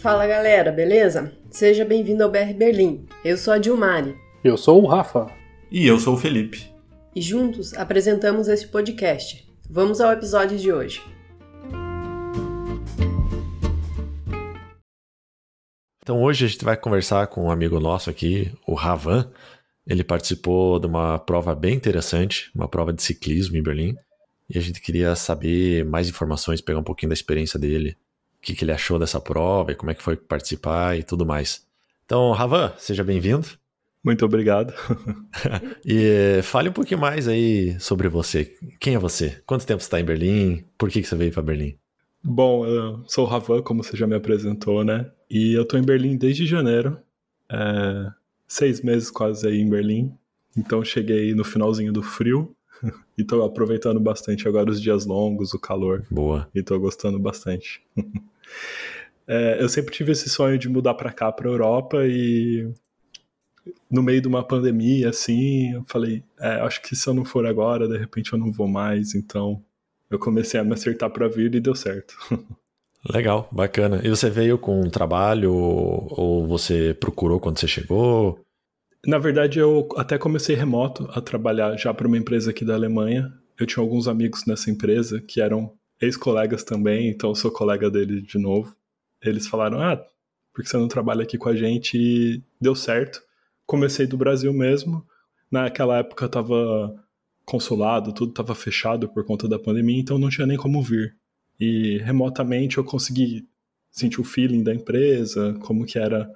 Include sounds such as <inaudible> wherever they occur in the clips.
Fala galera, beleza? Seja bem-vindo ao BR Berlim. Eu sou a Dilmari. Eu sou o Rafa. E eu sou o Felipe. E juntos apresentamos este podcast. Vamos ao episódio de hoje. Então hoje a gente vai conversar com um amigo nosso aqui, o Ravan. Ele participou de uma prova bem interessante, uma prova de ciclismo em Berlim. E a gente queria saber mais informações, pegar um pouquinho da experiência dele, que, que ele achou dessa prova e como é que foi participar e tudo mais. Então, Ravan, seja bem-vindo. Muito obrigado. <laughs> e fale um pouquinho mais aí sobre você. Quem é você? Quanto tempo você está em Berlim? Por que, que você veio para Berlim? Bom, eu sou o Ravan, como você já me apresentou, né? E eu tô em Berlim desde janeiro. É, seis meses quase aí em Berlim. Então cheguei no finalzinho do frio. <laughs> e tô aproveitando bastante agora os dias longos, o calor. Boa. E tô gostando bastante. <laughs> é, eu sempre tive esse sonho de mudar para cá, pra Europa, e no meio de uma pandemia, assim, eu falei, é, acho que se eu não for agora, de repente eu não vou mais, então eu comecei a me acertar para vir e deu certo. <laughs> Legal, bacana. E você veio com um trabalho ou você procurou quando você chegou? Na verdade, eu até comecei remoto a trabalhar já para uma empresa aqui da Alemanha. Eu tinha alguns amigos nessa empresa que eram ex-colegas também, então eu sou colega dele de novo. Eles falaram: Ah, por que você não trabalha aqui com a gente? E deu certo. Comecei do Brasil mesmo. Naquela época tava consulado, tudo estava fechado por conta da pandemia, então não tinha nem como vir. E remotamente eu consegui sentir o feeling da empresa, como que era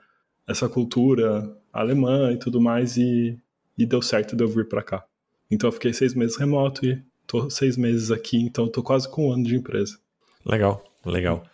essa cultura alemã e tudo mais, e, e deu certo de eu vir para cá. Então eu fiquei seis meses remoto e tô seis meses aqui, então tô quase com um ano de empresa. Legal, legal.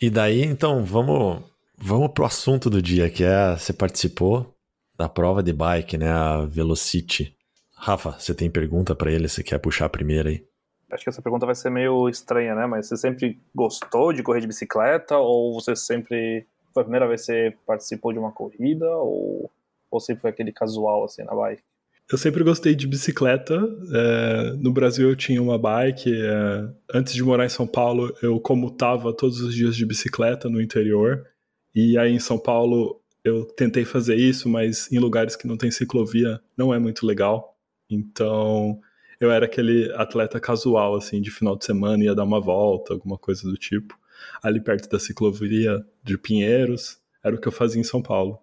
E daí, então, vamos, vamos pro assunto do dia, que é você participou da prova de bike, né, a Velocity. Rafa, você tem pergunta para ele? Você quer puxar a primeira aí? Acho que essa pergunta vai ser meio estranha, né? Mas você sempre gostou de correr de bicicleta? Ou você sempre. Foi a primeira vez que você participou de uma corrida? Ou, ou sempre foi aquele casual, assim, na bike? Eu sempre gostei de bicicleta. É, no Brasil eu tinha uma bike. É, antes de morar em São Paulo, eu comutava todos os dias de bicicleta no interior. E aí em São Paulo eu tentei fazer isso, mas em lugares que não tem ciclovia não é muito legal. Então, eu era aquele atleta casual, assim, de final de semana, ia dar uma volta, alguma coisa do tipo. Ali perto da ciclovia de Pinheiros, era o que eu fazia em São Paulo.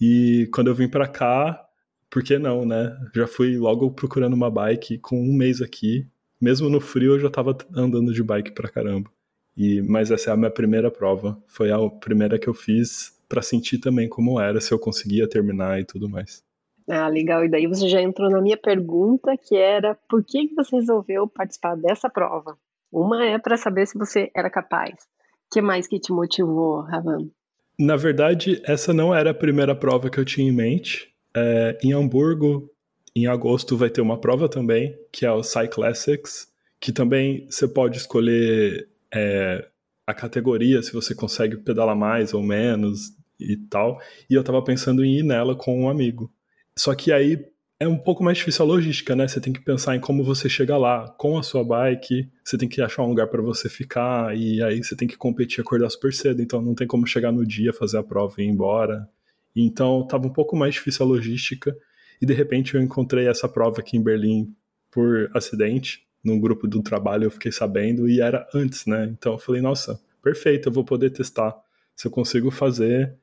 E quando eu vim para cá, por que não, né? Já fui logo procurando uma bike com um mês aqui. Mesmo no frio, eu já tava andando de bike pra caramba. E, mas essa é a minha primeira prova. Foi a primeira que eu fiz para sentir também como era, se eu conseguia terminar e tudo mais. Ah, legal. E daí você já entrou na minha pergunta, que era por que você resolveu participar dessa prova? Uma é para saber se você era capaz. O que mais que te motivou, Ravan? Na verdade, essa não era a primeira prova que eu tinha em mente. É, em Hamburgo, em agosto, vai ter uma prova também, que é o Cyclassics, que também você pode escolher é, a categoria, se você consegue pedalar mais ou menos e tal. E eu tava pensando em ir nela com um amigo. Só que aí é um pouco mais difícil a logística, né? Você tem que pensar em como você chega lá com a sua bike, você tem que achar um lugar para você ficar e aí você tem que competir acordar super cedo, então não tem como chegar no dia, fazer a prova e ir embora. Então tava um pouco mais difícil a logística e de repente eu encontrei essa prova aqui em Berlim por acidente, num grupo do trabalho eu fiquei sabendo e era antes, né? Então eu falei, nossa, perfeito, eu vou poder testar se eu consigo fazer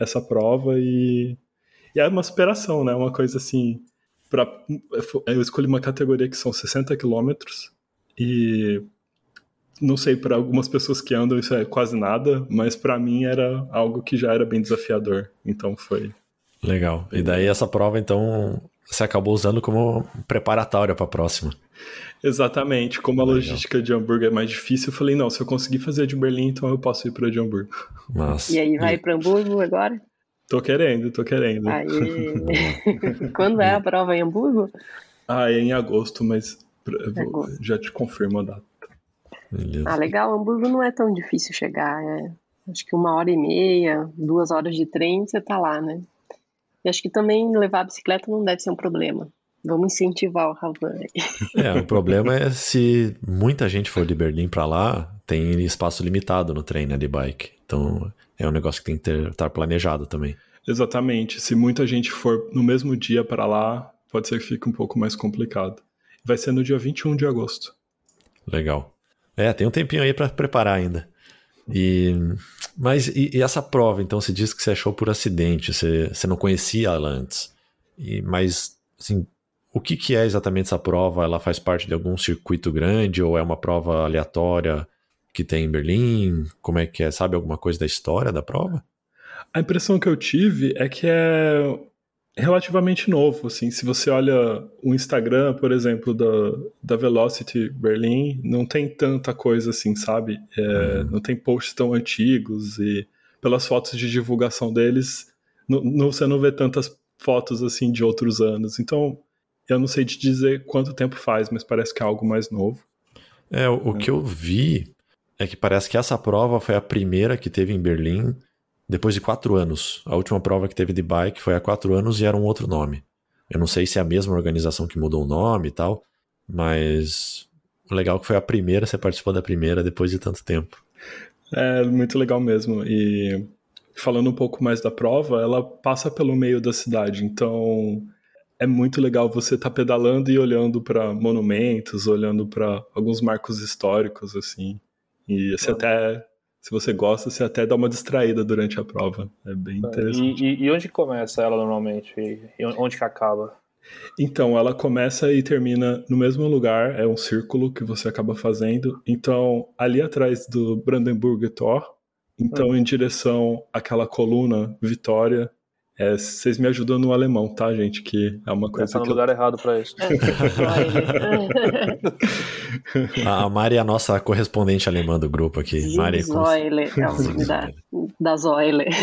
essa prova e e é uma superação, né? Uma coisa assim. Pra, eu escolhi uma categoria que são 60 quilômetros e não sei, para algumas pessoas que andam isso é quase nada, mas para mim era algo que já era bem desafiador. Então foi. Legal. E daí essa prova, então, você acabou usando como preparatória para a próxima. Exatamente. Como a Legal. logística de Hamburgo é mais difícil, eu falei, não, se eu conseguir fazer a de Berlim, então eu posso ir para de Hamburgo. Nossa. E aí vai e... para Hamburgo agora? Tô querendo, tô querendo. Aí... <laughs> Quando é a prova em Hamburgo? Ah, é em agosto, mas agosto. já te confirmo a data. Beleza. Ah, legal. Hamburgo não é tão difícil chegar. É, acho que uma hora e meia, duas horas de trem, você tá lá, né? E acho que também levar a bicicleta não deve ser um problema. Vamos incentivar o Ravan. <laughs> É, o problema é se muita gente for de Berlim para lá, tem espaço limitado no trem, né, de bike. Então, é um negócio que tem que estar planejado também. Exatamente. Se muita gente for no mesmo dia para lá, pode ser que fique um pouco mais complicado. Vai ser no dia 21 de agosto. Legal. É, tem um tempinho aí para preparar ainda. E, mas e, e, essa prova, então, você disse que você achou por acidente, você, você não conhecia ela antes. E, mas, assim, o que, que é exatamente essa prova? Ela faz parte de algum circuito grande ou é uma prova aleatória que tem em Berlim? Como é que é? Sabe alguma coisa da história da prova? A impressão que eu tive é que é relativamente novo, assim, se você olha o Instagram, por exemplo, da, da Velocity Berlim, não tem tanta coisa assim, sabe? É, uhum. Não tem posts tão antigos e pelas fotos de divulgação deles, não, não, você não vê tantas fotos assim de outros anos. Então, eu não sei te dizer quanto tempo faz, mas parece que é algo mais novo. É, o, o é. que eu vi é que parece que essa prova foi a primeira que teve em Berlim depois de quatro anos. A última prova que teve de bike foi há quatro anos e era um outro nome. Eu não sei se é a mesma organização que mudou o nome e tal, mas legal é que foi a primeira, você participou da primeira depois de tanto tempo. É muito legal mesmo. E falando um pouco mais da prova, ela passa pelo meio da cidade, então é muito legal você estar tá pedalando e olhando para monumentos, olhando para alguns marcos históricos assim. E você até se você gosta, você até dá uma distraída durante a prova. É bem interessante. E, e onde começa ela normalmente? E onde que acaba? Então, ela começa e termina no mesmo lugar, é um círculo que você acaba fazendo. Então, ali atrás do Brandenburg Tor, então hum. em direção àquela coluna Vitória, é, vocês me ajudam no alemão, tá, gente? Que é uma coisa. Tá no lugar eu... errado para isso. <laughs> a Mari é a nossa correspondente alemã do grupo aqui. Mari é, é o nome da, da Zoile. <laughs>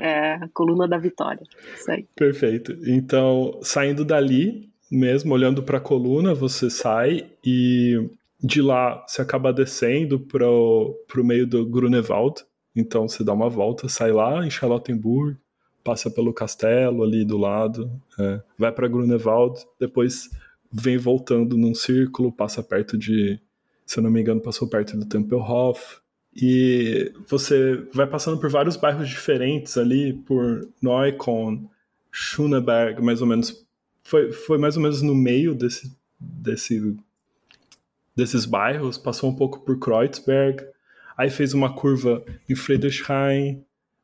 É a coluna da vitória. Isso aí. Perfeito. Então, saindo dali, mesmo olhando para a coluna, você sai e de lá você acaba descendo para o meio do Grunewald. Então você dá uma volta, sai lá em Charlottenburg, passa pelo castelo ali do lado, é, vai para Grunewald, depois vem voltando num círculo, passa perto de, se eu não me engano, passou perto do Tempelhof. E você vai passando por vários bairros diferentes ali, por Neukölln, Schöneberg, mais ou menos. Foi, foi mais ou menos no meio desse, desse, desses bairros, passou um pouco por Kreuzberg, aí fez uma curva em Friedrichshain,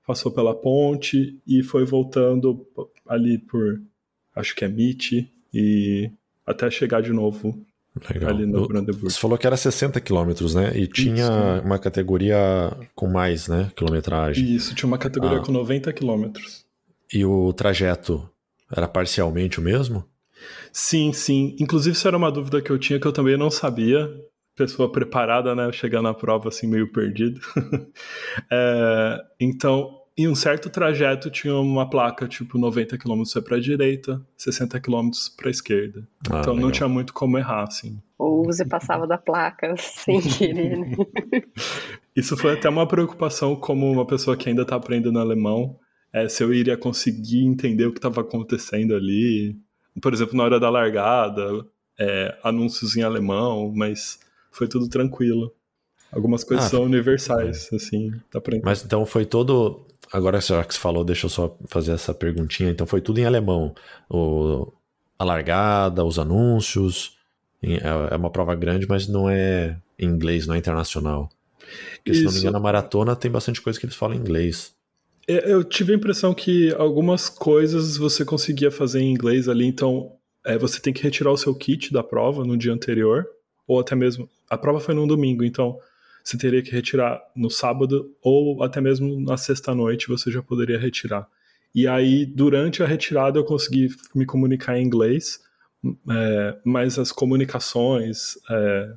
passou pela ponte e foi voltando ali por, acho que é Mitte, e até chegar de novo Legal. ali no Brandenburg. Você falou que era 60 quilômetros, né? E tinha Isso. uma categoria com mais, né? Quilometragem. Isso, tinha uma categoria ah. com 90 quilômetros. E o trajeto era parcialmente o mesmo? Sim, sim. Inclusive, isso era uma dúvida que eu tinha que eu também não sabia. Pessoa preparada, né? Chegar na prova assim, meio perdido. <laughs> é, então, em um certo trajeto tinha uma placa tipo 90 km é para a direita, 60 km para a esquerda. Ah, então legal. não tinha muito como errar, assim. Ou você passava da placa <laughs> sem querer, né? <laughs> Isso foi até uma preocupação como uma pessoa que ainda está aprendendo alemão, é, se eu iria conseguir entender o que estava acontecendo ali. Por exemplo, na hora da largada, é, anúncios em alemão, mas foi tudo tranquilo. Algumas coisas ah, são universais, é. assim, dá pra Mas então foi todo Agora, já que você falou, deixa eu só fazer essa perguntinha. Então, foi tudo em alemão. O, a largada, os anúncios. É, é uma prova grande, mas não é em inglês, não é internacional. Porque, se não me engano, a maratona tem bastante coisa que eles falam em inglês. É, eu tive a impressão que algumas coisas você conseguia fazer em inglês ali, então é, você tem que retirar o seu kit da prova no dia anterior, ou até mesmo. A prova foi num domingo, então você teria que retirar no sábado ou até mesmo na sexta-noite você já poderia retirar. E aí, durante a retirada, eu consegui me comunicar em inglês, é, mas as comunicações, é,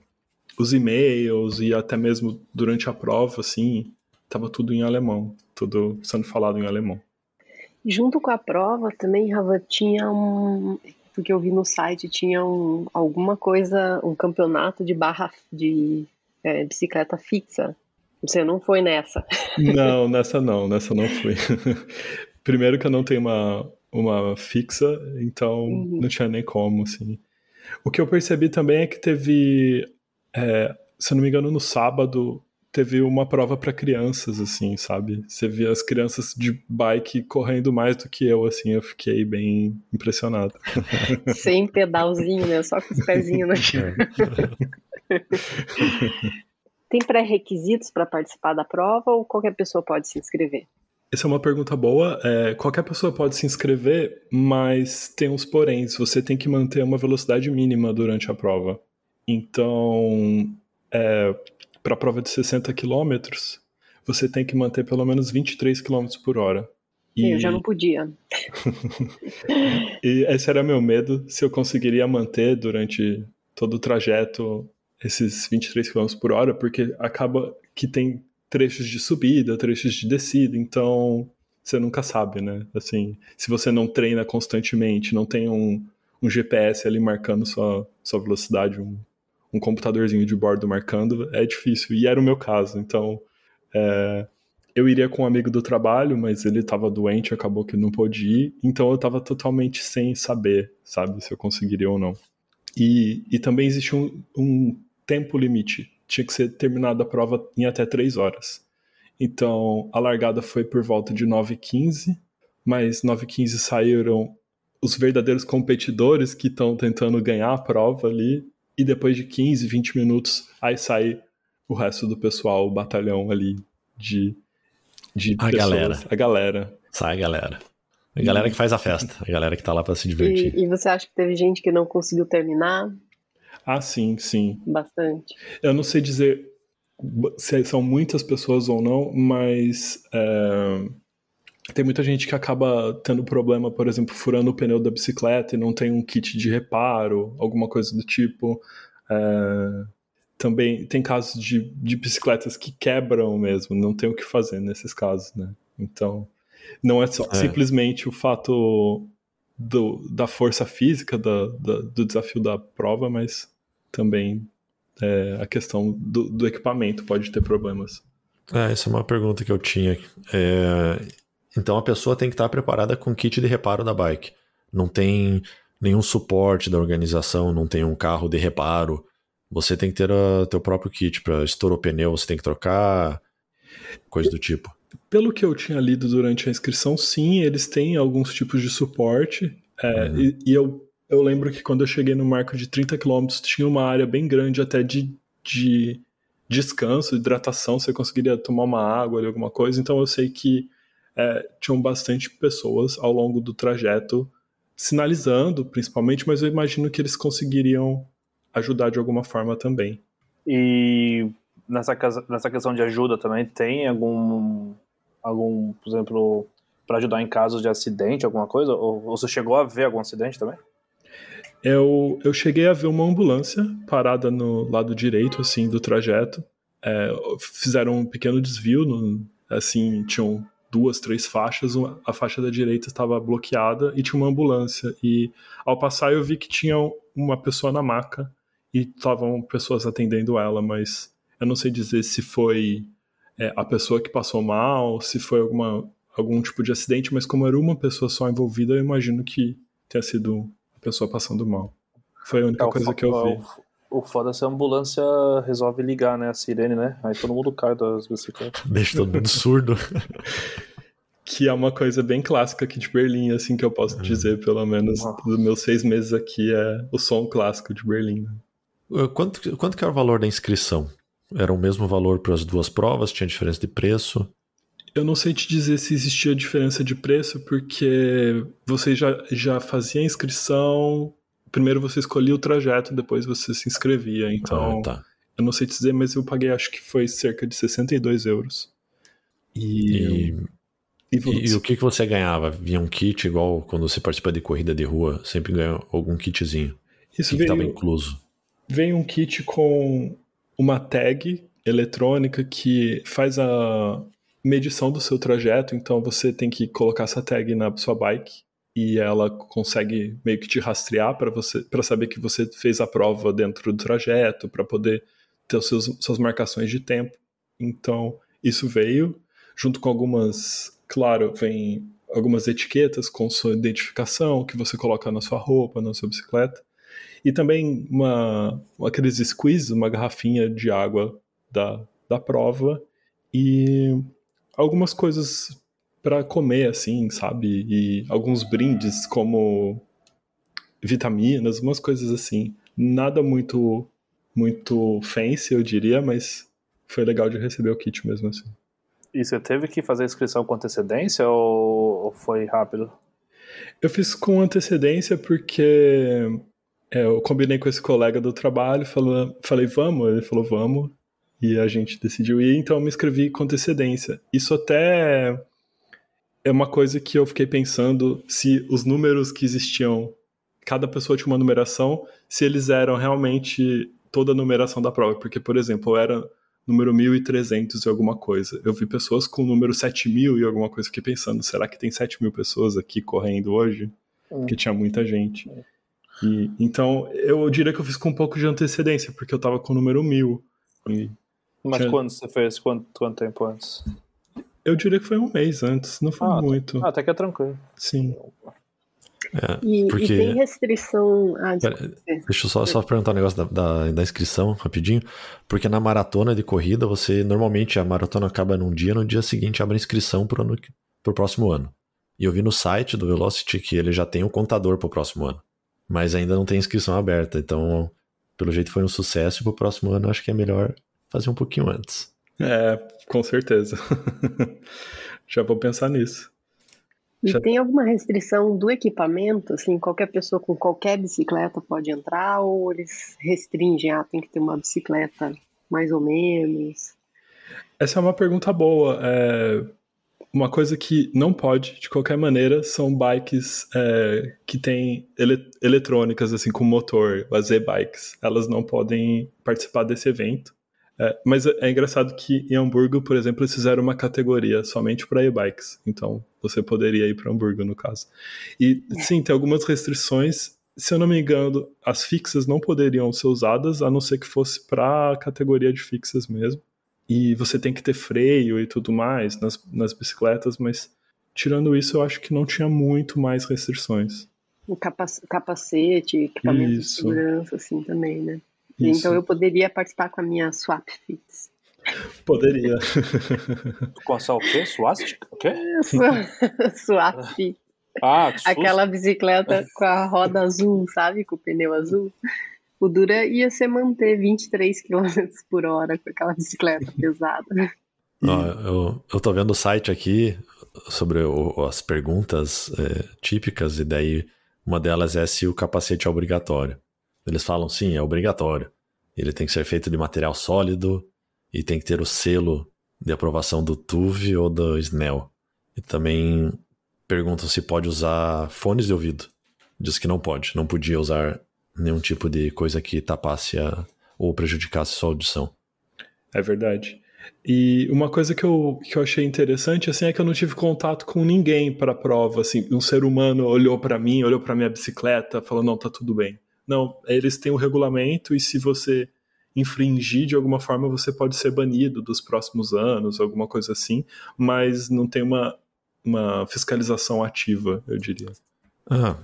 os e-mails e até mesmo durante a prova, assim, estava tudo em alemão, tudo sendo falado em alemão. Junto com a prova também, Rafa, tinha um. Porque eu vi no site, tinha um, alguma coisa, um campeonato de barra de é, bicicleta fixa. Você não foi nessa? Não, nessa não, nessa não fui. <laughs> Primeiro que eu não tenho uma, uma fixa, então uhum. não tinha nem como, assim. O que eu percebi também é que teve, é, se eu não me engano, no sábado teve uma prova para crianças, assim, sabe? Você via as crianças de bike correndo mais do que eu, assim, eu fiquei bem impressionado. <laughs> Sem pedalzinho, né? Só com os pezinhos no chão. <laughs> Tem pré-requisitos para participar da prova ou qualquer pessoa pode se inscrever? Essa é uma pergunta boa. É, qualquer pessoa pode se inscrever, mas tem uns poréns. Você tem que manter uma velocidade mínima durante a prova. Então, é, para a prova de 60 km, você tem que manter pelo menos 23 km por hora. E... Eu já não podia. <laughs> e esse era meu medo, se eu conseguiria manter durante todo o trajeto esses 23 km por hora, porque acaba que tem trechos de subida, trechos de descida, então você nunca sabe, né? Assim, se você não treina constantemente, não tem um, um GPS ali marcando sua, sua velocidade, um, um computadorzinho de bordo marcando, é difícil. E era o meu caso, então é, eu iria com um amigo do trabalho, mas ele estava doente, acabou que não pôde ir, então eu estava totalmente sem saber, sabe, se eu conseguiria ou não. E, e também existe um, um tempo limite. Tinha que ser terminada a prova em até 3 horas. Então, a largada foi por volta de 9h15, mas 9h15 saíram os verdadeiros competidores que estão tentando ganhar a prova ali, e depois de 15, 20 minutos, aí sai o resto do pessoal, o batalhão ali de, de a pessoas. galera. A galera. Sai a galera. A galera que faz a festa, a galera que tá lá para se divertir. E, e, você acha que teve gente que não conseguiu terminar? Ah, sim, sim. Bastante. Eu não sei dizer se são muitas pessoas ou não, mas é, tem muita gente que acaba tendo problema, por exemplo, furando o pneu da bicicleta e não tem um kit de reparo, alguma coisa do tipo. É, também tem casos de, de bicicletas que quebram mesmo, não tem o que fazer nesses casos, né? Então, não é só é. simplesmente o fato do, da força física da, da, do desafio da prova, mas também é, a questão do, do, equipamento pode ter problemas. É, essa é uma pergunta que eu tinha. É, então a pessoa tem que estar preparada com kit de reparo da bike. Não tem nenhum suporte da organização, não tem um carro de reparo. Você tem que ter o teu próprio kit para estourou o pneu, você tem que trocar, coisa do tipo. Pelo que eu tinha lido durante a inscrição, sim, eles têm alguns tipos de suporte. É, uhum. e, e, eu, eu lembro que quando eu cheguei no marco de 30 km, tinha uma área bem grande até de, de descanso, hidratação, você conseguiria tomar uma água ali, alguma coisa. Então eu sei que é, tinham bastante pessoas ao longo do trajeto sinalizando, principalmente, mas eu imagino que eles conseguiriam ajudar de alguma forma também. E nessa, nessa questão de ajuda também, tem algum, algum por exemplo, para ajudar em casos de acidente, alguma coisa? Ou você chegou a ver algum acidente também? Eu, eu cheguei a ver uma ambulância parada no lado direito, assim, do trajeto. É, fizeram um pequeno desvio, no, assim, tinham duas, três faixas, a faixa da direita estava bloqueada e tinha uma ambulância. E ao passar eu vi que tinha uma pessoa na maca e estavam pessoas atendendo ela, mas eu não sei dizer se foi é, a pessoa que passou mal, se foi alguma, algum tipo de acidente, mas como era uma pessoa só envolvida, eu imagino que tenha sido a pessoa passando mal. Foi a única é, coisa que eu vi. O foda é se a ambulância resolve ligar, né? A sirene, né? Aí todo mundo cai das bicicletas. <laughs> Deixa todo mundo surdo. que é uma coisa bem clássica aqui de Berlim, assim, que eu posso hum. dizer, pelo menos, dos meus seis meses aqui, é o som clássico de Berlim. Né? Quanto, quanto que é o valor da inscrição? Era o mesmo valor para as duas provas? Tinha diferença de preço? Eu não sei te dizer se existia diferença de preço, porque você já, já fazia a inscrição. Primeiro você escolhia o trajeto, depois você se inscrevia. Então, ah, tá. eu não sei te dizer, mas eu paguei acho que foi cerca de 62 euros. E. E, e, e o que, que você ganhava? Vinha um kit igual quando você participa de corrida de rua, sempre ganha algum kitzinho. Isso que estava incluso. Vem um kit com uma tag eletrônica que faz a medição do seu trajeto, então você tem que colocar essa tag na sua bike e ela consegue meio que te rastrear para você para saber que você fez a prova dentro do trajeto, para poder ter os seus, suas marcações de tempo. Então, isso veio junto com algumas, claro, vem algumas etiquetas com sua identificação que você coloca na sua roupa, na sua bicicleta. E também uma, aqueles squeeze, uma garrafinha de água da, da prova e algumas coisas para comer, assim, sabe? E alguns brindes, como vitaminas, umas coisas assim. Nada muito, muito fancy, eu diria, mas foi legal de receber o kit mesmo assim. E você teve que fazer a inscrição com antecedência ou foi rápido? Eu fiz com antecedência porque é, eu combinei com esse colega do trabalho, falou, falei, vamos, ele falou, vamos, e a gente decidiu ir, então eu me inscrevi com antecedência. Isso até é uma coisa que eu fiquei pensando se os números que existiam, cada pessoa tinha uma numeração, se eles eram realmente toda a numeração da prova. Porque, por exemplo, eu era número 1300 e alguma coisa. Eu vi pessoas com o número 7000 e alguma coisa. Fiquei pensando, será que tem 7000 pessoas aqui correndo hoje? Porque tinha muita gente. E, então, eu diria que eu fiz com um pouco de antecedência, porque eu tava com o número 1000. E Mas tinha... quando você fez? Quanto, quanto tempo antes? Eu diria que foi um mês antes, não foi ah, muito. Ah, até que é tranquilo. Sim. É, e, porque... e, tem restrição. Ah, Pera, deixa eu só, só perguntar um negócio da, da, da, inscrição rapidinho. Porque na maratona de corrida, você normalmente a maratona acaba num dia, no dia seguinte abre a inscrição pro, ano, pro próximo ano. E eu vi no site do Velocity que ele já tem um contador pro próximo ano. Mas ainda não tem inscrição aberta. Então, pelo jeito foi um sucesso. E pro próximo ano acho que é melhor fazer um pouquinho antes. É, com certeza. <laughs> Já vou pensar nisso. E Já... tem alguma restrição do equipamento? Assim, qualquer pessoa com qualquer bicicleta pode entrar ou eles restringem? Ah, tem que ter uma bicicleta mais ou menos? Essa é uma pergunta boa. É... Uma coisa que não pode, de qualquer maneira, são bikes é, que têm ele eletrônicas, assim, com motor, as e-bikes. Elas não podem participar desse evento. É, mas é, engraçado que em Hamburgo, por exemplo, eles fizeram uma categoria somente para e-bikes. Então você poderia ir para Hamburgo, no caso. E é. sim, tem algumas restrições. Se eu não me engano, as fixas não poderiam ser usadas, a não ser que fosse para a categoria de fixas mesmo. E você tem que ter freio e tudo mais nas, nas bicicletas, mas tirando isso, eu acho que não tinha muito mais restrições. O capacete, equipamento isso. de segurança, assim também, né? Isso. Então eu poderia participar com a minha Swap Fits. Poderia. <laughs> Com a o quê? Swastika? <laughs> O quê? Swap Fit. Ah, que Aquela bicicleta <laughs> com a roda azul, sabe? Com o pneu azul. O dura ia ser manter 23 km por hora com aquela bicicleta pesada. Não, eu, eu tô vendo o site aqui sobre o, as perguntas é, típicas, e daí uma delas é se o capacete é obrigatório. Eles falam sim, é obrigatório. Ele tem que ser feito de material sólido e tem que ter o selo de aprovação do TUV ou do SNEL. E também perguntam se pode usar fones de ouvido. Diz que não pode, não podia usar nenhum tipo de coisa que tapasse a, ou prejudicasse sua audição. É verdade. E uma coisa que eu, que eu achei interessante assim é que eu não tive contato com ninguém para a prova, assim, um ser humano olhou para mim, olhou para minha bicicleta, falou não, tá tudo bem. Não, eles têm um regulamento e se você infringir de alguma forma, você pode ser banido dos próximos anos, alguma coisa assim, mas não tem uma, uma fiscalização ativa, eu diria. Ah,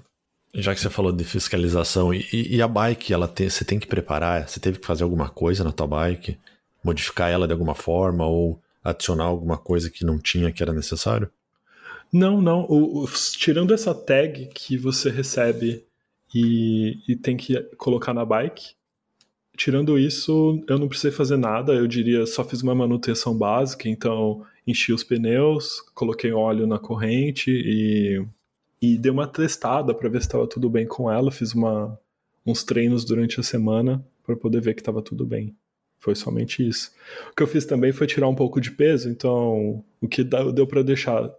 já que você falou de fiscalização, e, e a bike, ela tem, você tem que preparar, você teve que fazer alguma coisa na tua bike, modificar ela de alguma forma ou adicionar alguma coisa que não tinha que era necessário? Não, não. O, o, tirando essa tag que você recebe e, e tem que colocar na bike. Tirando isso, eu não precisei fazer nada, eu diria só fiz uma manutenção básica, então enchi os pneus, coloquei óleo na corrente e, e dei uma testada para ver se estava tudo bem com ela, fiz uma, uns treinos durante a semana para poder ver que estava tudo bem. Foi somente isso. O que eu fiz também foi tirar um pouco de peso, então o que deu para deixar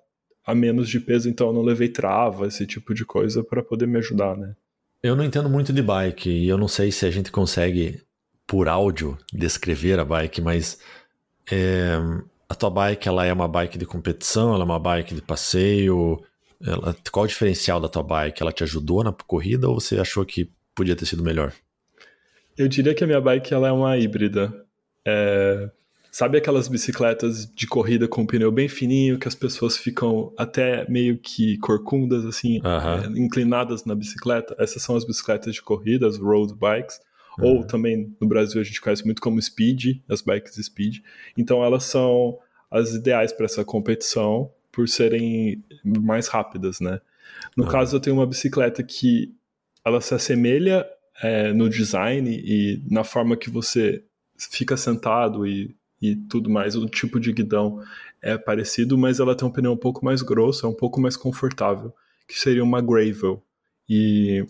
a menos de peso, então eu não levei trava, esse tipo de coisa para poder me ajudar, né? Eu não entendo muito de bike e eu não sei se a gente consegue, por áudio, descrever a bike, mas é, a tua bike ela é uma bike de competição, ela é uma bike de passeio. Ela, qual o diferencial da tua bike? Ela te ajudou na corrida ou você achou que podia ter sido melhor? Eu diria que a minha bike ela é uma híbrida. É, Sabe aquelas bicicletas de corrida com pneu bem fininho que as pessoas ficam até meio que corcundas, assim, uhum. inclinadas na bicicleta? Essas são as bicicletas de corrida, as road bikes. Ou também no Brasil a gente conhece muito como Speed, as bikes Speed. Então elas são as ideais para essa competição por serem mais rápidas, né? No uhum. caso, eu tenho uma bicicleta que ela se assemelha é, no design e na forma que você fica sentado e, e tudo mais, o tipo de guidão é parecido, mas ela tem um pneu um pouco mais grosso, é um pouco mais confortável, que seria uma Gravel. E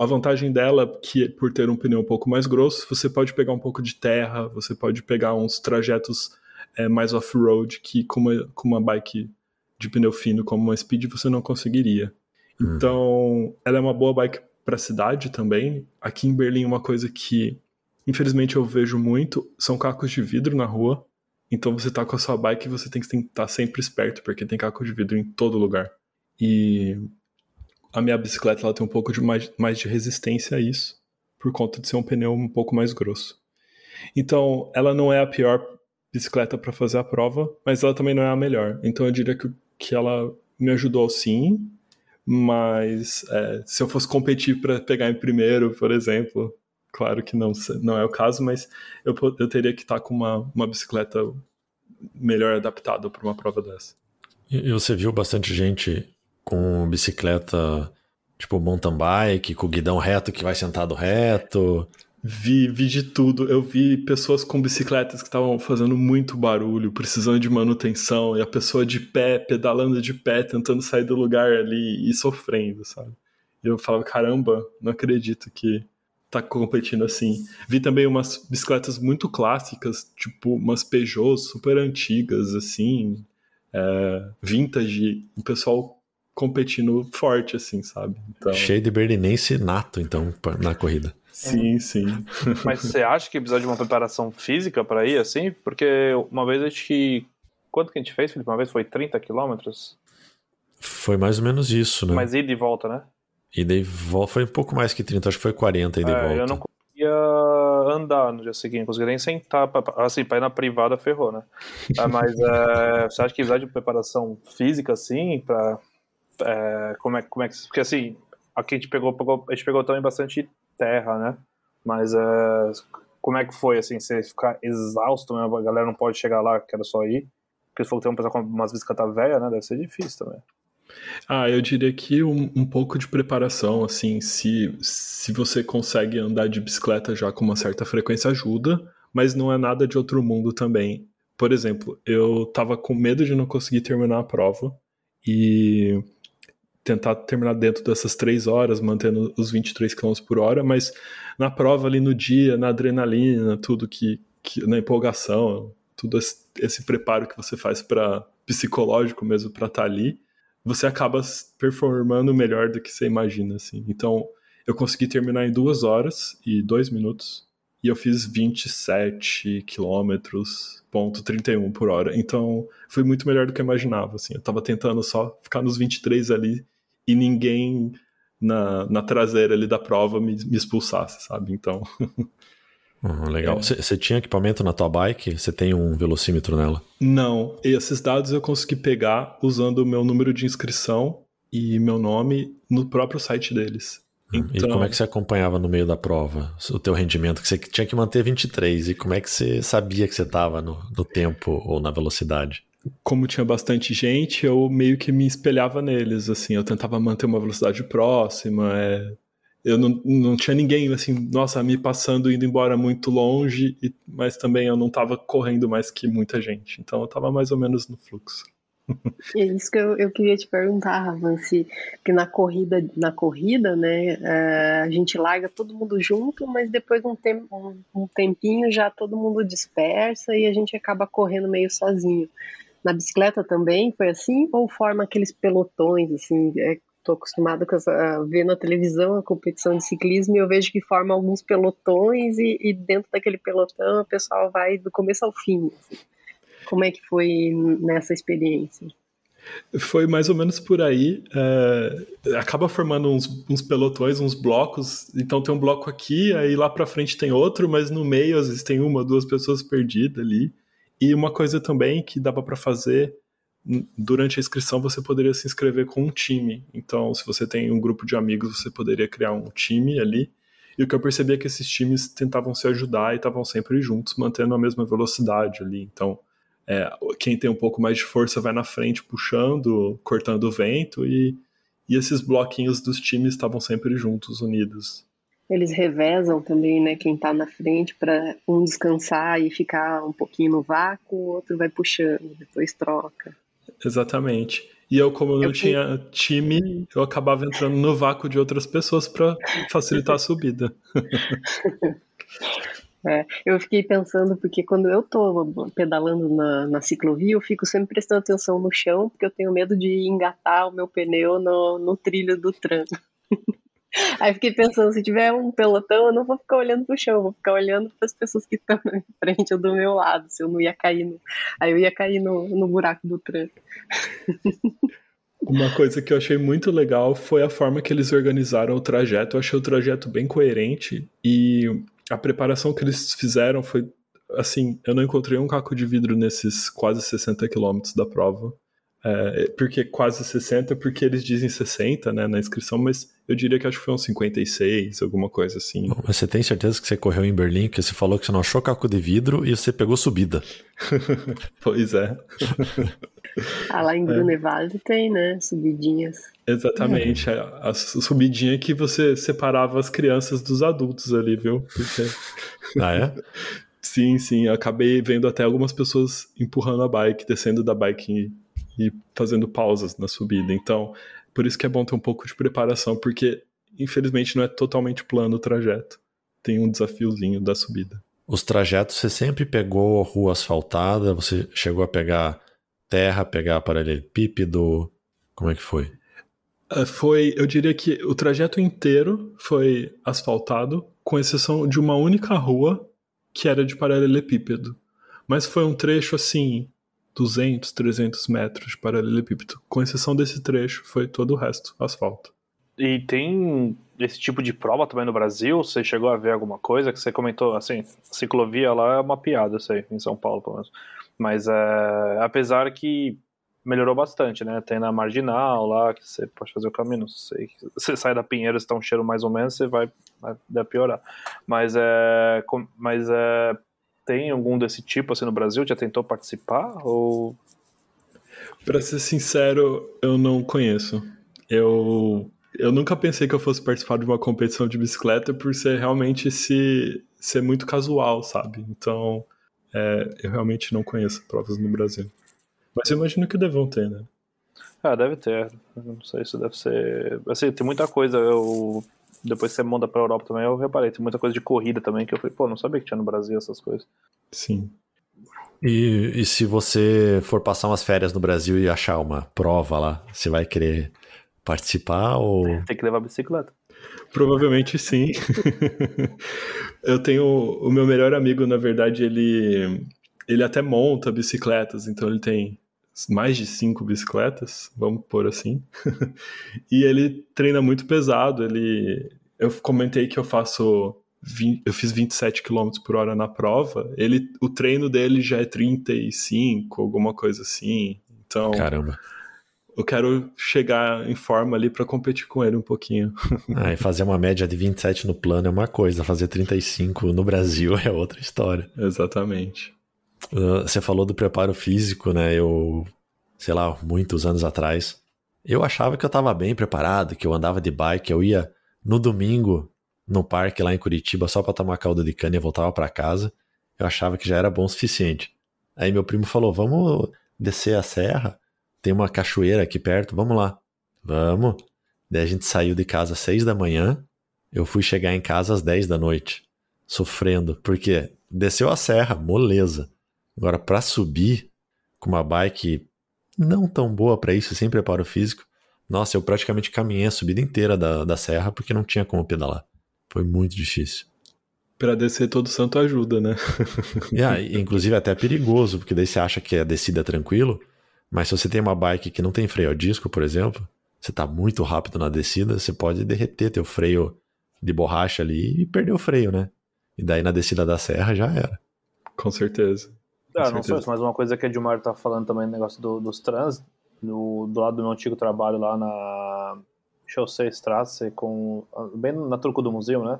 a vantagem dela, que por ter um pneu um pouco mais grosso, você pode pegar um pouco de terra, você pode pegar uns trajetos é, mais off-road que com uma, com uma bike de pneu fino como uma Speed você não conseguiria. Hum. Então, ela é uma boa bike para a cidade também. Aqui em Berlim, uma coisa que infelizmente eu vejo muito são cacos de vidro na rua. Então você tá com a sua bike e você tem que estar sempre esperto, porque tem caco de vidro em todo lugar. E a minha bicicleta ela tem um pouco de mais, mais de resistência a isso, por conta de ser um pneu um pouco mais grosso. Então, ela não é a pior bicicleta para fazer a prova, mas ela também não é a melhor. Então eu diria que, que ela me ajudou sim, mas é, se eu fosse competir para pegar em primeiro, por exemplo, claro que não, não é o caso, mas eu, eu teria que estar tá com uma, uma bicicleta melhor adaptada para uma prova dessa. E você viu bastante gente com bicicleta tipo mountain bike, com guidão reto que vai sentado reto? Vi, vi de tudo. Eu vi pessoas com bicicletas que estavam fazendo muito barulho, precisando de manutenção, e a pessoa de pé, pedalando de pé, tentando sair do lugar ali e sofrendo, sabe? E eu falava, caramba, não acredito que tá competindo assim. Vi também umas bicicletas muito clássicas, tipo umas Peugeot super antigas, assim, é, vintage, o pessoal competindo forte, assim, sabe? Então... Cheio de berlinense nato, então, na corrida. Sim, sim. <laughs> Mas você acha que precisa de uma preparação física para ir assim? Porque uma vez a gente. Quanto que a gente fez, Felipe? Uma vez foi 30 quilômetros? Foi mais ou menos isso, né? Mas ida e volta, né? E volta foi um pouco mais que 30, acho que foi 40 ida é, e volta. Eu não conseguia andar no dia seguinte, não conseguia nem sentar. Pra, assim, pra ir na privada ferrou, né? É, mas é, <laughs> você acha que precisa de preparação física assim? Pra, é, como, é, como é que. Porque assim, aqui a gente pegou, pegou, a gente pegou também bastante terra, né? Mas é, como é que foi, assim, você ficar exausto mesmo, a galera não pode chegar lá, quero só ir, porque se for ter um pessoal com umas bicicletas velhas, né, deve ser difícil também. Ah, eu diria que um, um, pouco de preparação, assim, se, se você consegue andar de bicicleta já com uma certa frequência ajuda, mas não é nada de outro mundo também. Por exemplo, eu tava com medo de não conseguir terminar a prova e tentar terminar dentro dessas três horas, mantendo os 23 km por hora, mas na prova ali no dia, na adrenalina, tudo que, que na empolgação, tudo esse, esse preparo que você faz para psicológico mesmo para estar tá ali, você acaba performando melhor do que você imagina, assim. Então, eu consegui terminar em duas horas e dois minutos, e eu fiz 27 quilômetros, ponto 31 por hora. Então, foi muito melhor do que eu imaginava, assim. Eu tava tentando só ficar nos 23 ali e ninguém na, na traseira ali da prova me, me expulsasse, sabe? Então. <laughs> Uhum, legal. Você é. tinha equipamento na tua bike? Você tem um velocímetro nela? Não. Esses dados eu consegui pegar usando o meu número de inscrição e meu nome no próprio site deles. Então... E como é que você acompanhava no meio da prova o teu rendimento? Que você tinha que manter 23. E como é que você sabia que você estava no, no tempo ou na velocidade? como tinha bastante gente, eu meio que me espelhava neles, assim, eu tentava manter uma velocidade próxima, é... eu não, não tinha ninguém, assim, nossa, me passando, indo embora muito longe, e... mas também eu não estava correndo mais que muita gente, então eu estava mais ou menos no fluxo. É isso que eu, eu queria te perguntar, Ravan, se que na corrida, na corrida, né, é, a gente larga todo mundo junto, mas depois de um, tempo, um, um tempinho já todo mundo dispersa e a gente acaba correndo meio sozinho. Na bicicleta também foi assim? Ou forma aqueles pelotões, assim? Estou acostumada a ver na televisão a competição de ciclismo e eu vejo que forma alguns pelotões e, e dentro daquele pelotão o pessoal vai do começo ao fim. Assim. Como é que foi nessa experiência? Foi mais ou menos por aí. É, acaba formando uns, uns, pelotões, uns blocos. Então tem um bloco aqui, aí lá para frente tem outro, mas no meio às vezes tem uma, duas pessoas perdidas ali. E uma coisa também que dava para fazer durante a inscrição você poderia se inscrever com um time. Então, se você tem um grupo de amigos, você poderia criar um time ali E o que eu percebi é que esses times tentavam se ajudar e estavam sempre juntos, mantendo a mesma velocidade ali. Então, é, quem tem um pouco mais de força vai na frente puxando, cortando o vento e, e esses bloquinhos dos times estavam sempre juntos, unidos. Eles revezam também, né? Quem tá na frente para um descansar e ficar um pouquinho no vácuo, o outro vai puxando, depois troca. Exatamente. E eu, como eu não tinha time, eu acabava entrando no vácuo de outras pessoas para facilitar a subida. <laughs> É, eu fiquei pensando, porque quando eu tô pedalando na, na ciclovia, eu fico sempre prestando atenção no chão, porque eu tenho medo de engatar o meu pneu no, no trilho do tram. <laughs> Aí fiquei pensando, se tiver um pelotão, eu não vou ficar olhando pro chão, vou ficar olhando para as pessoas que estão <laughs> na frente ou do meu lado, se eu não ia cair no. Aí eu ia cair no, no buraco do trem. Uma coisa que eu achei muito legal foi a forma que eles organizaram o trajeto. Eu achei o trajeto bem coerente e a preparação que eles fizeram foi assim, eu não encontrei um caco de vidro nesses quase 60 quilômetros da prova. É, porque quase 60, porque eles dizem 60, né, na inscrição, mas eu diria que acho que foi uns 56, alguma coisa assim. Bom, mas você tem certeza que você correu em Berlim, que você falou que você não achou caco de vidro e você pegou subida? <laughs> pois é. ah, lá em Grunewald é. tem, né, subidinhas. Exatamente, é. a, a subidinha que você separava as crianças dos adultos ali, viu? Porque... ah, é? <laughs> Sim, sim, eu acabei vendo até algumas pessoas empurrando a bike, descendo da bike e fazendo pausas na subida. Então, por isso que é bom ter um pouco de preparação, porque infelizmente não é totalmente plano o trajeto. Tem um desafiozinho da subida. Os trajetos você sempre pegou rua asfaltada, você chegou a pegar terra, pegar paralelepípedo, como é que foi? É, foi, eu diria que o trajeto inteiro foi asfaltado, com exceção de uma única rua que era de paralelepípedo. Mas foi um trecho assim, 200, 300 metros de paralelepípedo. Com exceção desse trecho, foi todo o resto asfalto. E tem esse tipo de prova também no Brasil? Você chegou a ver alguma coisa que você comentou? Assim, ciclovia lá é uma piada, sei, em São Paulo, pelo menos. Mas é, apesar que melhorou bastante, né? Tem na marginal lá, que você pode fazer o caminho, não sei. Você sai da Pinheiro, está um cheiro mais ou menos, você vai, vai piorar. Mas é. Mas é tem algum desse tipo assim no Brasil? Já tentou participar? Ou... Pra ser sincero, eu não conheço. Eu, eu nunca pensei que eu fosse participar de uma competição de bicicleta por ser realmente se, ser muito casual, sabe? Então, é, eu realmente não conheço provas no Brasil. Mas eu imagino que devam ter, né? Ah, deve ter. não sei se deve ser. Assim, tem muita coisa. Eu depois que você manda pra Europa também, eu reparei, tem muita coisa de corrida também, que eu falei, pô, não sabia que tinha no Brasil essas coisas. Sim. E, e se você for passar umas férias no Brasil e achar uma prova lá, você vai querer participar ou. Tem que levar bicicleta. Provavelmente sim. <laughs> eu tenho. O meu melhor amigo, na verdade, ele. Ele até monta bicicletas, então ele tem mais de cinco bicicletas, vamos pôr assim. <laughs> e ele treina muito pesado. Ele, eu comentei que eu faço 20, eu fiz 27 km por hora na prova. Ele, o treino dele já é 35, alguma coisa assim. Então, caramba. Eu quero chegar em forma ali para competir com ele um pouquinho. <laughs> ah, e fazer uma média de 27 no plano é uma coisa, fazer 35 no Brasil <laughs> é outra história. Exatamente. Uh, você falou do preparo físico, né? Eu, sei lá, muitos anos atrás, eu achava que eu estava bem preparado, que eu andava de bike, eu ia no domingo no parque lá em Curitiba só para tomar calda de cana e voltava para casa. Eu achava que já era bom o suficiente. Aí meu primo falou: "Vamos descer a serra, tem uma cachoeira aqui perto, vamos lá". Vamos. Daí a gente saiu de casa às seis da manhã, eu fui chegar em casa às dez da noite, sofrendo, porque desceu a serra, moleza. Agora, para subir com uma bike não tão boa para isso, sem preparo físico, nossa, eu praticamente caminhei a subida inteira da, da serra porque não tinha como pedalar. Foi muito difícil. Para descer todo santo ajuda, né? yeah, <laughs> inclusive até é perigoso, porque daí você acha que a descida é tranquilo, mas se você tem uma bike que não tem freio a disco, por exemplo, você está muito rápido na descida, você pode derreter teu freio de borracha ali e perder o freio, né? E daí na descida da serra já era. Com certeza. Ah, não só isso, mas uma coisa que a Dilmar tá falando também, no negócio do, dos trans, do, do lado do meu antigo trabalho lá na Chaussee Strasse, com, bem na truco do museu, né?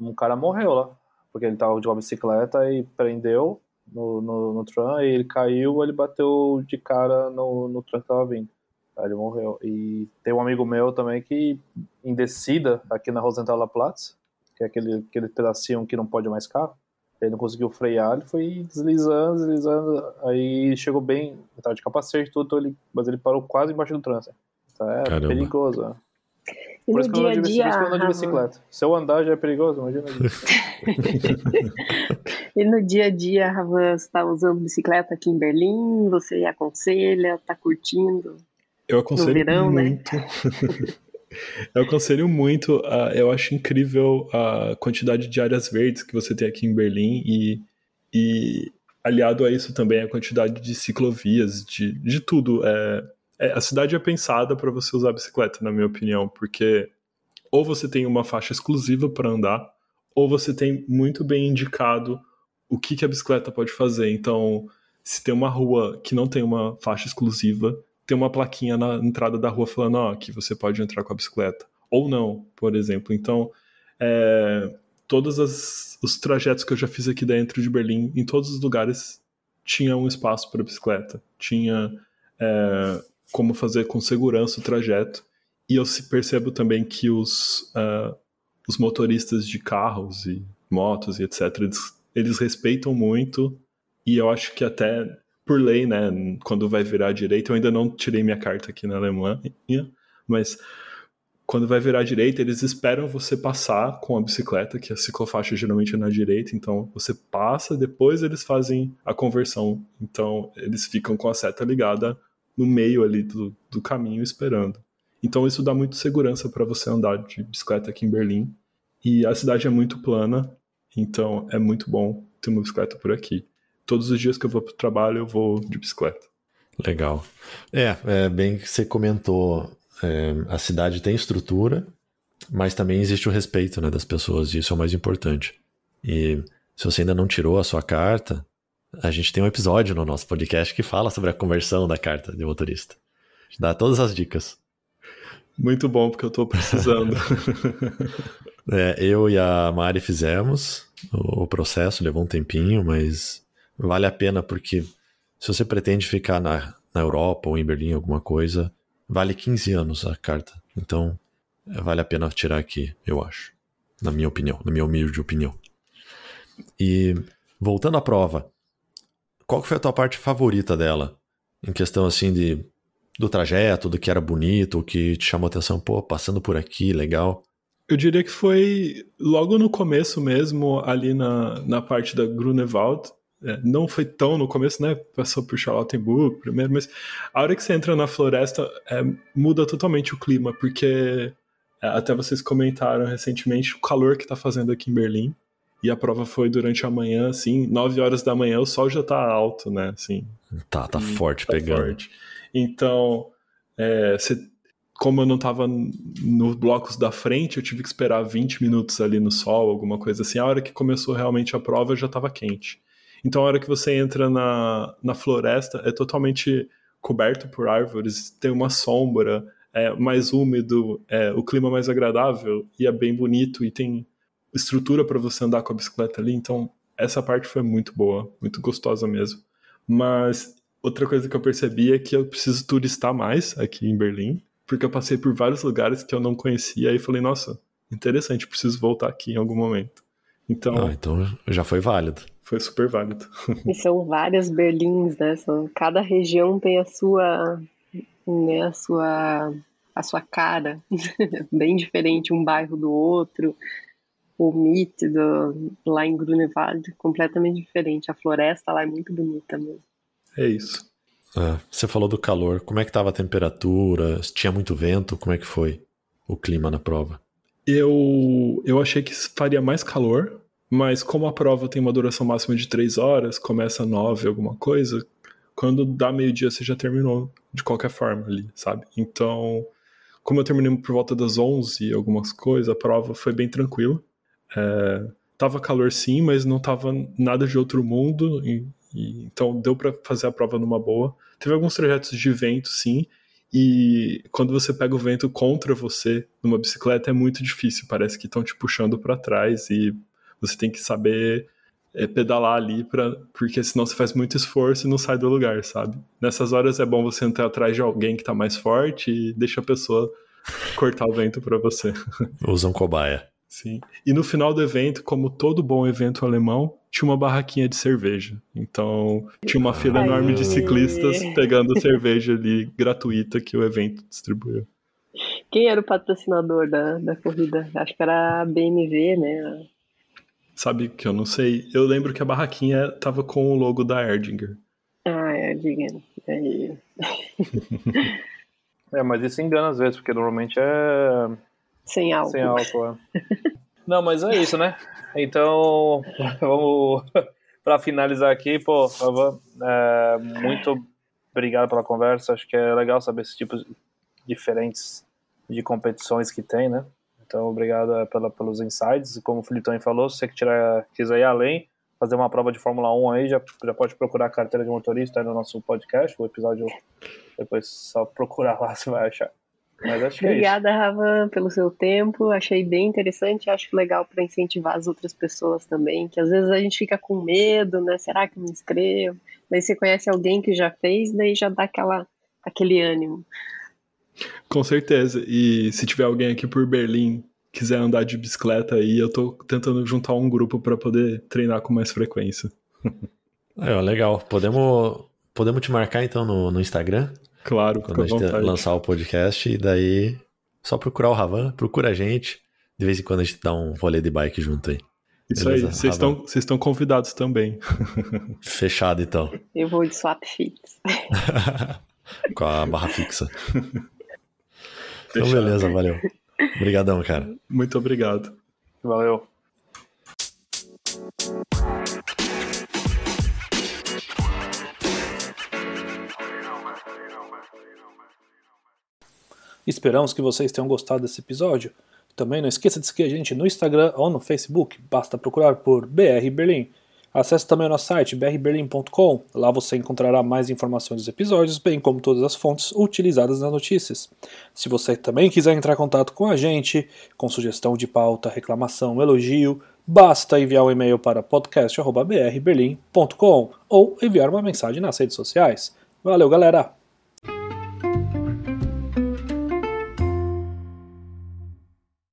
um cara morreu lá, porque ele tava de uma bicicleta e prendeu no, no, no tram, e ele caiu, ele bateu de cara no, no tram que tava vindo. Aí ele morreu. E tem um amigo meu também que, em descida, aqui na Rosenthal Platz, que é aquele, aquele pedacinho que não pode mais carro, ele não conseguiu frear, ele foi deslizando, deslizando, aí chegou bem, tava de capacete tudo, ele, mas ele parou quase embaixo do trânsito. Então é Caramba. perigoso, né? E Por isso que eu ando de, dia, de bicicleta. Se eu andar já é perigoso, imagina <laughs> e no dia a dia, Ravan, você está usando bicicleta aqui em Berlim? Você aconselha? Está curtindo? Eu aconselho verão, né? muito. Né? <laughs> eu aconselho muito. Uh, eu acho incrível a quantidade de áreas verdes que você tem aqui em Berlim e, e aliado a isso também a quantidade de ciclovias, de, de tudo. É, é, a cidade é pensada para você usar bicicleta, na minha opinião, porque ou você tem uma faixa exclusiva para andar, ou você tem muito bem indicado o que, que a bicicleta pode fazer. Então, se tem uma rua que não tem uma faixa exclusiva, tem uma plaquinha na entrada da rua falando ó, que você pode entrar com a bicicleta. Ou não, por exemplo. Então, é, todos as, os trajetos que eu já fiz aqui dentro de Berlim, em todos os lugares, tinha um espaço para bicicleta. Tinha é, como fazer com segurança o trajeto. E eu percebo também que os, uh, os motoristas de carros e motos e etc., eles, eles respeitam muito. E eu acho que até por lei, né, quando vai virar direita, eu ainda não tirei minha carta aqui na Alemanha, mas quando vai virar direita, eles esperam você passar com a bicicleta, que a ciclofaixa geralmente é na direita, então você passa, depois eles fazem a conversão. Então eles ficam com a seta ligada no meio ali do, do caminho esperando. Então isso dá muito segurança para você andar de bicicleta aqui em Berlim. E a cidade é muito plana, então é muito bom ter uma bicicleta por aqui. Todos os dias que eu vou para o trabalho eu vou de bicicleta. Legal. É, é bem que você comentou, é, a cidade tem estrutura, mas também existe o respeito né, das pessoas, e isso é o mais importante. E se você ainda não tirou a sua carta, a gente tem um episódio no nosso podcast que fala sobre a conversão da carta de motorista. Dá todas as dicas. Muito bom, porque eu estou precisando. <laughs> é, eu e a Mari fizemos o processo, levou um tempinho, mas vale a pena porque se você pretende ficar na, na Europa ou em Berlim, alguma coisa, vale 15 anos a carta. Então, vale a pena tirar aqui, eu acho. Na minha opinião, na minha humilde opinião. E voltando à prova, qual foi a tua parte favorita dela? Em questão assim de do trajeto, do que era bonito, o que te chamou atenção, pô, passando por aqui, legal. Eu diria que foi logo no começo mesmo, ali na, na parte da Grunewald. É, não foi tão no começo, né? Passou por Charlottenburg primeiro, mas a hora que você entra na floresta é, muda totalmente o clima, porque é, até vocês comentaram recentemente o calor que tá fazendo aqui em Berlim. E a prova foi durante a manhã, assim, 9 horas da manhã, o sol já tá alto, né? Assim, tá, tá forte tá pegando. Forte. Então, é, cê, como eu não tava nos blocos da frente, eu tive que esperar 20 minutos ali no sol, alguma coisa assim. A hora que começou realmente a prova já tava quente. Então, a hora que você entra na, na floresta, é totalmente coberto por árvores, tem uma sombra, é mais úmido, é, o clima mais agradável e é bem bonito e tem estrutura para você andar com a bicicleta ali, então essa parte foi muito boa, muito gostosa mesmo. Mas outra coisa que eu percebi é que eu preciso turistar mais aqui em Berlim, porque eu passei por vários lugares que eu não conhecia e falei, nossa, interessante, preciso voltar aqui em algum momento. Então, ah, então já foi válido. Foi super válido. E são várias Berlins, né? São, cada região tem a sua, né, a sua, a sua cara, <laughs> bem diferente um bairro do outro o Meet do, lá em Grunewald, completamente diferente. A floresta lá é muito bonita mesmo. É isso. É, você falou do calor. Como é que estava a temperatura? Tinha muito vento? Como é que foi o clima na prova? Eu, eu achei que faria mais calor, mas como a prova tem uma duração máxima de 3 horas, começa 9 alguma coisa, quando dá meio-dia você já terminou de qualquer forma ali, sabe? Então, como eu terminei por volta das 11 e algumas coisas, a prova foi bem tranquila. É, tava calor sim, mas não tava nada de outro mundo, e, e, então deu para fazer a prova numa boa. Teve alguns trajetos de vento sim, E quando você pega o vento contra você numa bicicleta é muito difícil, parece que estão te puxando para trás e você tem que saber é, pedalar ali, pra, porque senão você faz muito esforço e não sai do lugar, sabe? Nessas horas é bom você entrar atrás de alguém que tá mais forte e deixa a pessoa <laughs> cortar o vento para você. <laughs> Usa um cobaia. Sim. E no final do evento, como todo bom evento alemão, tinha uma barraquinha de cerveja. Então, tinha uma fila Aê. enorme de ciclistas pegando cerveja ali gratuita que o evento distribuiu. Quem era o patrocinador da, da corrida? Acho que era a BMW, né? Sabe que eu não sei. Eu lembro que a barraquinha tava com o logo da Erdinger. Ah, Erdinger. É, <laughs> é mas isso engana às vezes, porque normalmente é sem álcool. Sem álcool, é. <laughs> Não, mas é isso, né? Então, <laughs> vamos para finalizar aqui, pô, é, muito obrigado pela conversa. Acho que é legal saber esses tipos diferentes de competições que tem, né? Então, obrigado é, pela, pelos insights. Como o também falou, se você tirar, quiser ir além, fazer uma prova de Fórmula 1 aí, já, já pode procurar a carteira de motorista aí no nosso podcast. O episódio, depois só procurar lá, <laughs> você vai achar. Mas acho que Obrigada, é Ravan, pelo seu tempo. Achei bem interessante. Acho legal para incentivar as outras pessoas também. Que às vezes a gente fica com medo, né? Será que eu me inscrevo? Mas você conhece alguém que já fez, daí já dá aquela, aquele ânimo. Com certeza. E se tiver alguém aqui por Berlim quiser andar de bicicleta aí, eu tô tentando juntar um grupo para poder treinar com mais frequência. <laughs> É, legal. Podemos, podemos te marcar então no, no Instagram? Claro, quando a gente vontade. lançar o podcast, e daí só procurar o Ravan, procura a gente. De vez em quando a gente dá um rolê de bike junto aí. Isso Beleza, aí, vocês estão, vocês estão convidados também. <laughs> <laughs> Fechado então. Eu vou de swap fits. Com a barra fixa. Então, beleza, valeu. Obrigadão, cara. Muito obrigado. Valeu. Esperamos que vocês tenham gostado desse episódio. Também não esqueça de seguir a gente no Instagram ou no Facebook, basta procurar por BR Berlim. Acesse também o nosso site brberlim.com, lá você encontrará mais informações dos episódios, bem como todas as fontes utilizadas nas notícias. Se você também quiser entrar em contato com a gente, com sugestão de pauta, reclamação, elogio, basta enviar um e-mail para podcast.brberlim.com ou enviar uma mensagem nas redes sociais. Valeu, galera!